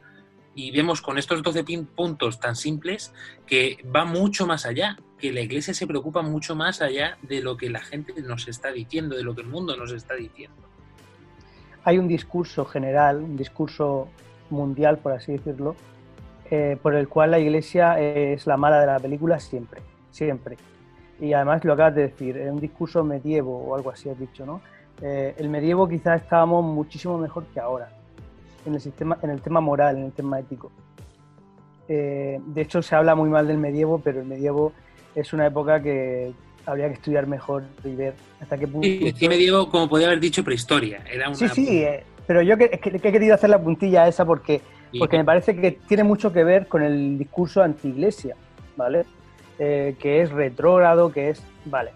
Y vemos con estos 12 pin- puntos tan simples que va mucho más allá, que la Iglesia se preocupa mucho más allá de lo que la gente nos está diciendo, de lo que el mundo nos está diciendo. hay un discurso general, un discurso mundial, por así decirlo, eh, por el cual la Iglesia es la mala de la película siempre, siempre. Y además lo acabas de decir, es un discurso medievo o algo así has dicho, ¿no? Eh, el medievo quizás estábamos muchísimo mejor que ahora, en el, sistema, en el tema moral, en el tema ético. Eh, de hecho, se habla muy mal del medievo, pero el medievo es una época que habría que estudiar mejor y ver hasta qué punto... Sí, decía medievo, como podía haber dicho, prehistoria. Era una Sí, sí, eh, pero yo que, es que- que he querido hacer la puntilla esa porque, Sí. porque me parece que tiene mucho que ver con el discurso anti-iglesia, ¿vale? Eh, que es retrógrado, que es... Vale.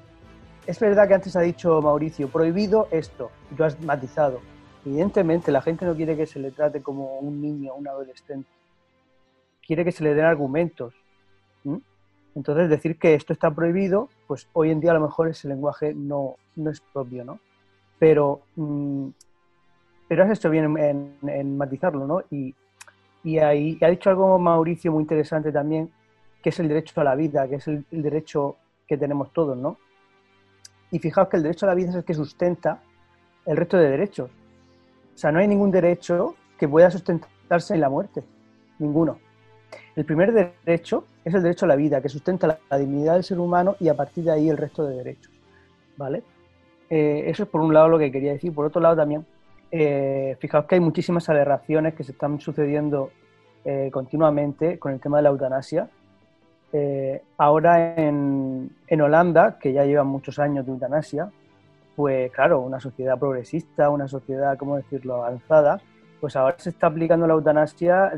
Es verdad que antes ha dicho Mauricio, prohibido esto, y tú has matizado. Evidentemente la gente no quiere que se le trate como un niño, un adolescente. Quiere que se le den argumentos. Entonces decir que esto está prohibido, pues hoy en día a lo mejor ese lenguaje no, no es propio, ¿no? Pero, mm, pero has hecho bien en, en- en matizarlo, ¿no? Y, y ahí ha dicho algo Mauricio muy interesante también, que es el derecho a la vida, que es el, el derecho que tenemos todos, ¿no? Y fijaos que el derecho a la vida es el que sustenta el resto de derechos. O sea, no hay ningún derecho que pueda sustentarse en la muerte. Ninguno. El primer derecho es el derecho a la vida, que sustenta la, dignidad del ser humano y a partir de ahí el resto de derechos. ¿Vale? Eh, eso es por un lado lo que quería decir. Por otro lado también, eh, fijaos que hay muchísimas aberraciones que se están sucediendo eh, continuamente con el tema de la eutanasia. Eh, ahora en, en Holanda, que ya llevan muchos años de eutanasia, pues claro, una sociedad progresista, una sociedad, ¿cómo decirlo?, avanzada, Pues ahora se está aplicando la eutanasia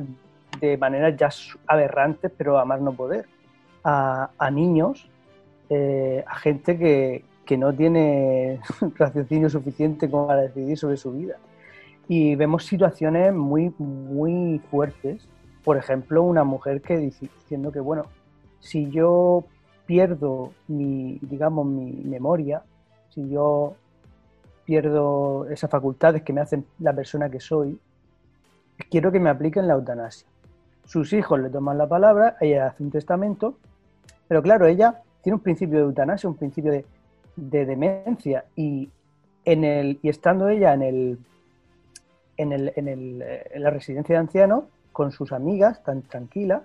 de maneras ya aberrantes, pero a más no poder, a, a niños, eh, a gente que, que no tiene raciocinio suficiente como para decidir sobre su vida. Y vemos situaciones muy, muy fuertes. Por ejemplo, una mujer que dice, diciendo que, bueno, si yo pierdo mi, digamos, mi memoria, si yo pierdo esas facultades que me hacen la persona que soy, quiero que me apliquen la eutanasia. Sus hijos le toman la palabra, ella hace un testamento, pero claro, ella tiene un principio de eutanasia, un principio de, de demencia, y, en el, y estando ella en, el, en, el, en, el, en la residencia de ancianos, con sus amigas, tan tranquila,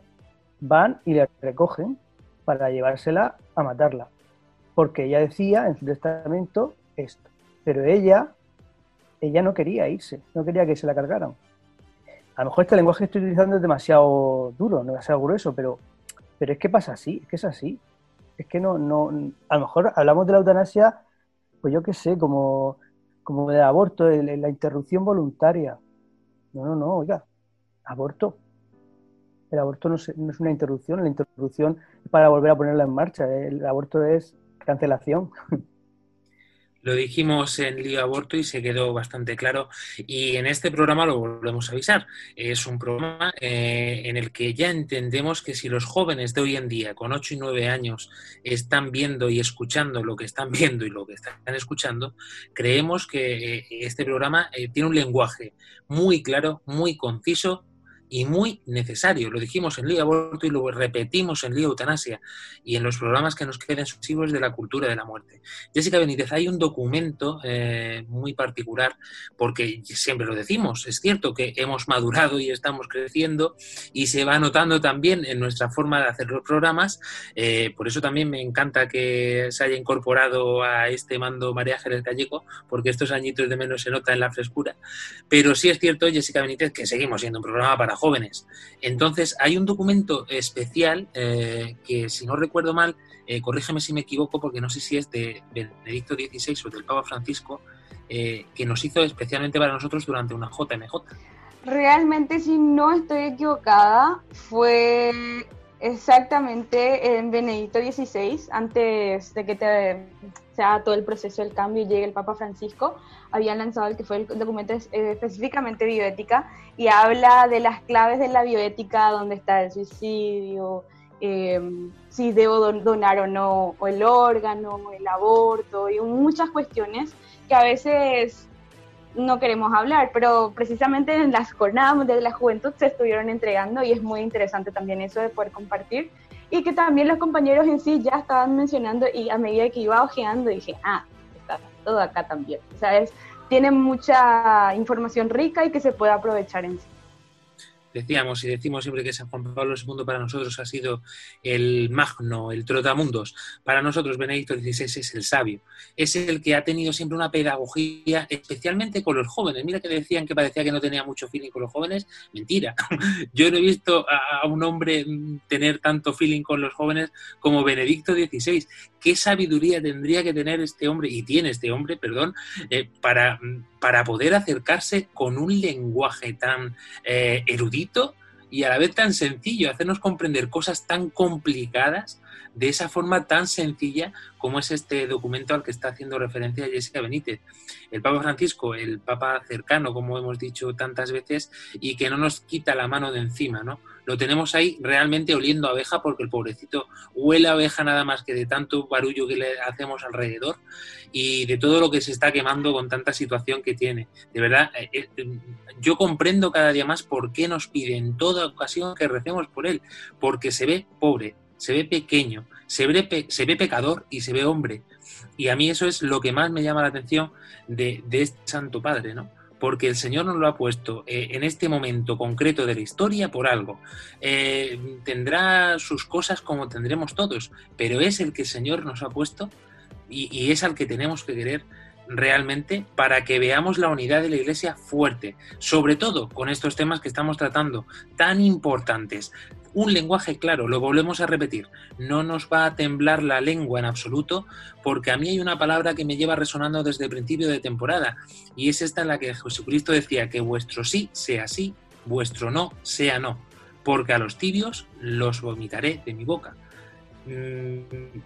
van y le recogen para llevársela a matarla. Porque ella decía en su testamento esto. Pero ella, ella no quería irse, no quería que se la cargaran. A lo mejor este lenguaje que estoy utilizando es demasiado duro, demasiado grueso, pero, pero es que pasa así, es que es así. Es que no, no, a lo mejor hablamos de la eutanasia, pues yo qué sé, como, como del aborto, de la interrupción voluntaria. No, no, no, oiga, aborto. El aborto no es, no es una interrupción, la interrupción es para volver a ponerla en marcha. El aborto es cancelación. Lo dijimos en Lío Aborto y se quedó bastante claro. Y en este programa lo volvemos a avisar. Es un programa eh, en el que ya entendemos que si los jóvenes de hoy en día, con 8 y 9 años, están viendo y escuchando lo que están viendo y lo que están escuchando, creemos que eh, este programa eh, tiene un lenguaje muy claro, muy conciso y muy necesario. Lo dijimos en Lío Aborto y lo repetimos en Lío Eutanasia y en los programas que nos queden sucesivos de la cultura de la muerte. Jessica Benítez, hay un documento eh, muy particular, porque siempre lo decimos, es cierto que hemos madurado y estamos creciendo y se va notando también en nuestra forma de hacer los programas, eh, por eso también me encanta que se haya incorporado a este mando María Jerez Gallego, porque estos añitos de menos se nota en la frescura, pero sí es cierto, Jessica Benítez, que seguimos siendo un programa para jóvenes. Entonces, hay un documento especial eh, que, si no recuerdo mal, eh, corrígeme si me equivoco, porque no sé si es de Benedicto XVI o del Papa Francisco, eh, que nos hizo especialmente para nosotros durante una JMJ. Realmente, si no estoy equivocada, fue exactamente en Benedicto XVI, antes de que te, todo el proceso del cambio y llegue el Papa Francisco, habían lanzado el que fue el documento eh, específicamente bioética y habla de las claves de la bioética, donde está el suicidio, eh, si debo don- donar o no o el órgano, el aborto y muchas cuestiones que a veces no queremos hablar, pero precisamente en las jornadas de la juventud se estuvieron entregando y es muy interesante también eso de poder compartir y que también los compañeros en sí ya estaban mencionando y a medida que iba ojeando dije, ah, está todo acá también. O sea, es, tiene mucha información rica y que se puede aprovechar en sí. Decíamos y decimos siempre que San Juan Pablo II para nosotros ha sido el magno, el trotamundos. Para nosotros Benedicto XVI es el sabio. Es el que ha tenido siempre una pedagogía, especialmente con los jóvenes. Mira que decían que parecía que no tenía mucho feeling con los jóvenes. Mentira. Yo no he visto a un hombre mm, tener tanto feeling con los jóvenes como Benedicto XVI. ¿Qué sabiduría tendría que tener este hombre, y tiene este hombre, perdón, eh, para, para poder acercarse con un lenguaje tan eh, erudito y a la vez tan sencillo, hacernos comprender cosas tan complicadas de esa forma tan sencilla como es este documento al que está haciendo referencia Jessica Benítez. El Papa Francisco, el Papa cercano, como hemos dicho tantas veces, y que no nos quita la mano de encima, ¿no? Lo tenemos ahí realmente oliendo abeja porque el pobrecito huele a abeja nada más que de tanto barullo que le hacemos alrededor y de todo lo que se está quemando con tanta situación que tiene. De verdad, eh, eh, yo comprendo cada día más por qué nos pide en toda ocasión que recemos por él, porque se ve pobre, se ve pequeño, se ve, se ve pecador y se ve hombre. Y a mí eso es lo que más me llama la atención de, de este Santo Padre, ¿no? Porque el Señor nos lo ha puesto eh, en este momento concreto de la historia por algo. Eh, tendrá sus cosas como tendremos todos, pero es el que el Señor nos ha puesto y, y es al que tenemos que querer realmente para que veamos la unidad de la Iglesia fuerte, sobre todo con estos temas que estamos tratando, tan importantes. Un lenguaje claro, lo volvemos a repetir, no nos va a temblar la lengua en absoluto, porque a mí hay una palabra que me lleva resonando desde el principio de temporada, y es esta en la que Jesucristo decía que vuestro sí sea sí, vuestro no sea no, porque a los tibios los vomitaré de mi boca. Mm,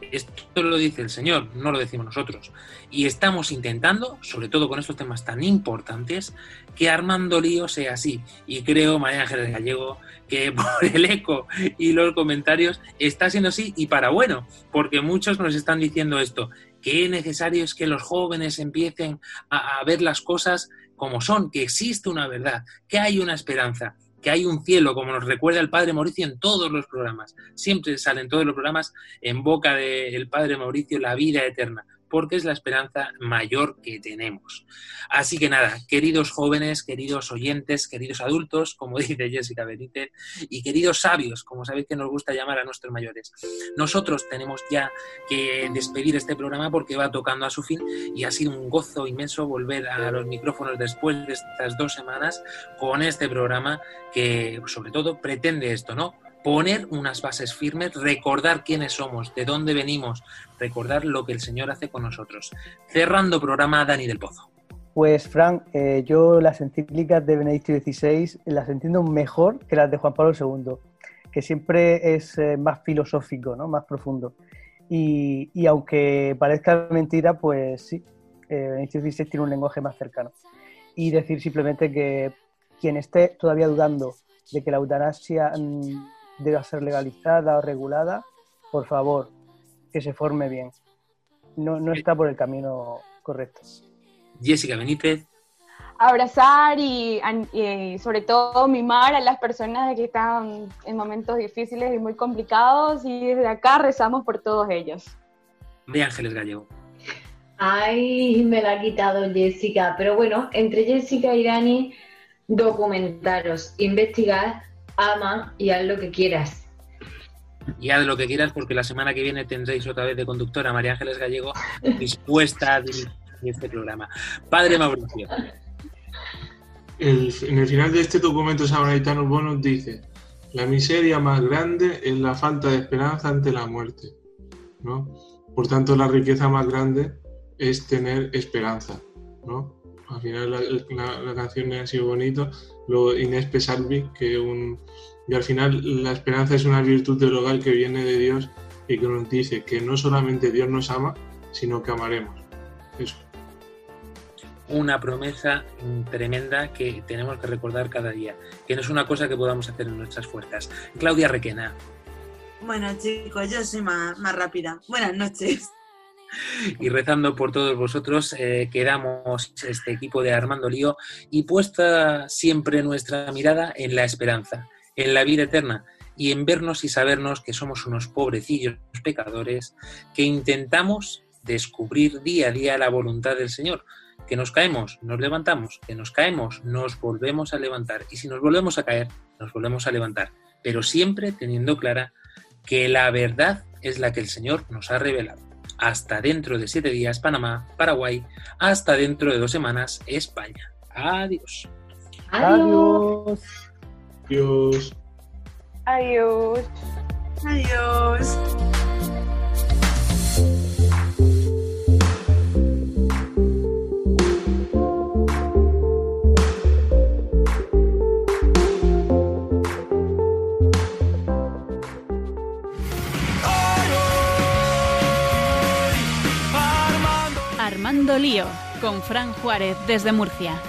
esto lo dice el Señor, no lo decimos nosotros. Y estamos intentando, sobre todo con estos temas tan importantes, que Armando Lío sea así. Y creo, María Ángeles Gallego, que por el eco y los comentarios está siendo así y para bueno, porque muchos nos están diciendo esto, que necesario es que los jóvenes empiecen a, a ver las cosas como son, que existe una verdad, que hay una esperanza que hay un cielo, como nos recuerda el Padre Mauricio en todos los programas. Siempre salen todos los programas en boca del Padre Mauricio la vida eterna, porque es la esperanza mayor que tenemos. Así que nada, queridos jóvenes, queridos oyentes, queridos adultos, como dice Jessica Benítez, y queridos sabios, como sabéis que nos gusta llamar a nuestros mayores, nosotros tenemos ya que despedir este programa porque va tocando a su fin y ha sido un gozo inmenso volver a los micrófonos después de estas dos semanas con este programa que sobre todo pretende esto, ¿no? Poner unas bases firmes, recordar quiénes somos, de dónde venimos, recordar lo que el Señor hace con nosotros. Cerrando programa, Dani del Pozo. Pues, Fran, eh, yo las encíclicas de Benedicto XVI las entiendo mejor que las de Juan Pablo II, que siempre es eh, más filosófico, ¿no? más profundo. Y, y aunque parezca mentira, pues sí, eh, Benedicto XVI tiene un lenguaje más cercano. Y decir simplemente que quien esté todavía dudando de que la eutanasia mm, deba ser legalizada o regulada, por favor, que se forme bien. No, no está por el camino correcto. Jessica Benítez. abrazar y, y sobre todo mimar a las personas que están en momentos difíciles y muy complicados y desde acá rezamos por todos ellos. de Ángeles Gallego. Ay, me la ha quitado Jessica. Pero bueno, entre Jessica y Dani, documentaros, investigad, ama y haz lo que quieras. Y haz lo que quieras porque la semana que viene tendréis otra vez de conductora María Ángeles Gallego dispuesta a dirigir este programa. Padre Mauricio. El- en el final de este documento samaritano bonus dice, la miseria más grande es la falta de esperanza ante la muerte. ¿no? Por tanto, la riqueza más grande es tener esperanza. ¿no? Al final la, la- la canción ha sido bonito, lo Inés Pesalvi, que un... Y al final la esperanza es una virtud del hogar que viene de Dios y que nos dice que no solamente Dios nos ama, sino que amaremos. Eso. Una promesa tremenda que tenemos que recordar cada día, que no es una cosa que podamos hacer en nuestras fuerzas. Claudia Requena. Bueno, chicos, yo soy más, más rápida. Buenas noches. y rezando por todos vosotros, eh, quedamos este equipo de Armando Lío y puesta siempre nuestra mirada en la esperanza, en la vida eterna y en vernos y sabernos que somos unos pobrecillos pecadores que intentamos descubrir día a día la voluntad del Señor. Que nos caemos, nos levantamos, que nos caemos, nos volvemos a levantar. Y si nos volvemos a caer, nos volvemos a levantar. Pero siempre teniendo clara que la verdad es la que el Señor nos ha revelado. Hasta dentro de siete días, Panamá, Paraguay. Hasta dentro de dos semanas, España. Adiós. Adiós. Dios. Adiós. Adiós. Armando Lío, con Fran Juárez desde Murcia.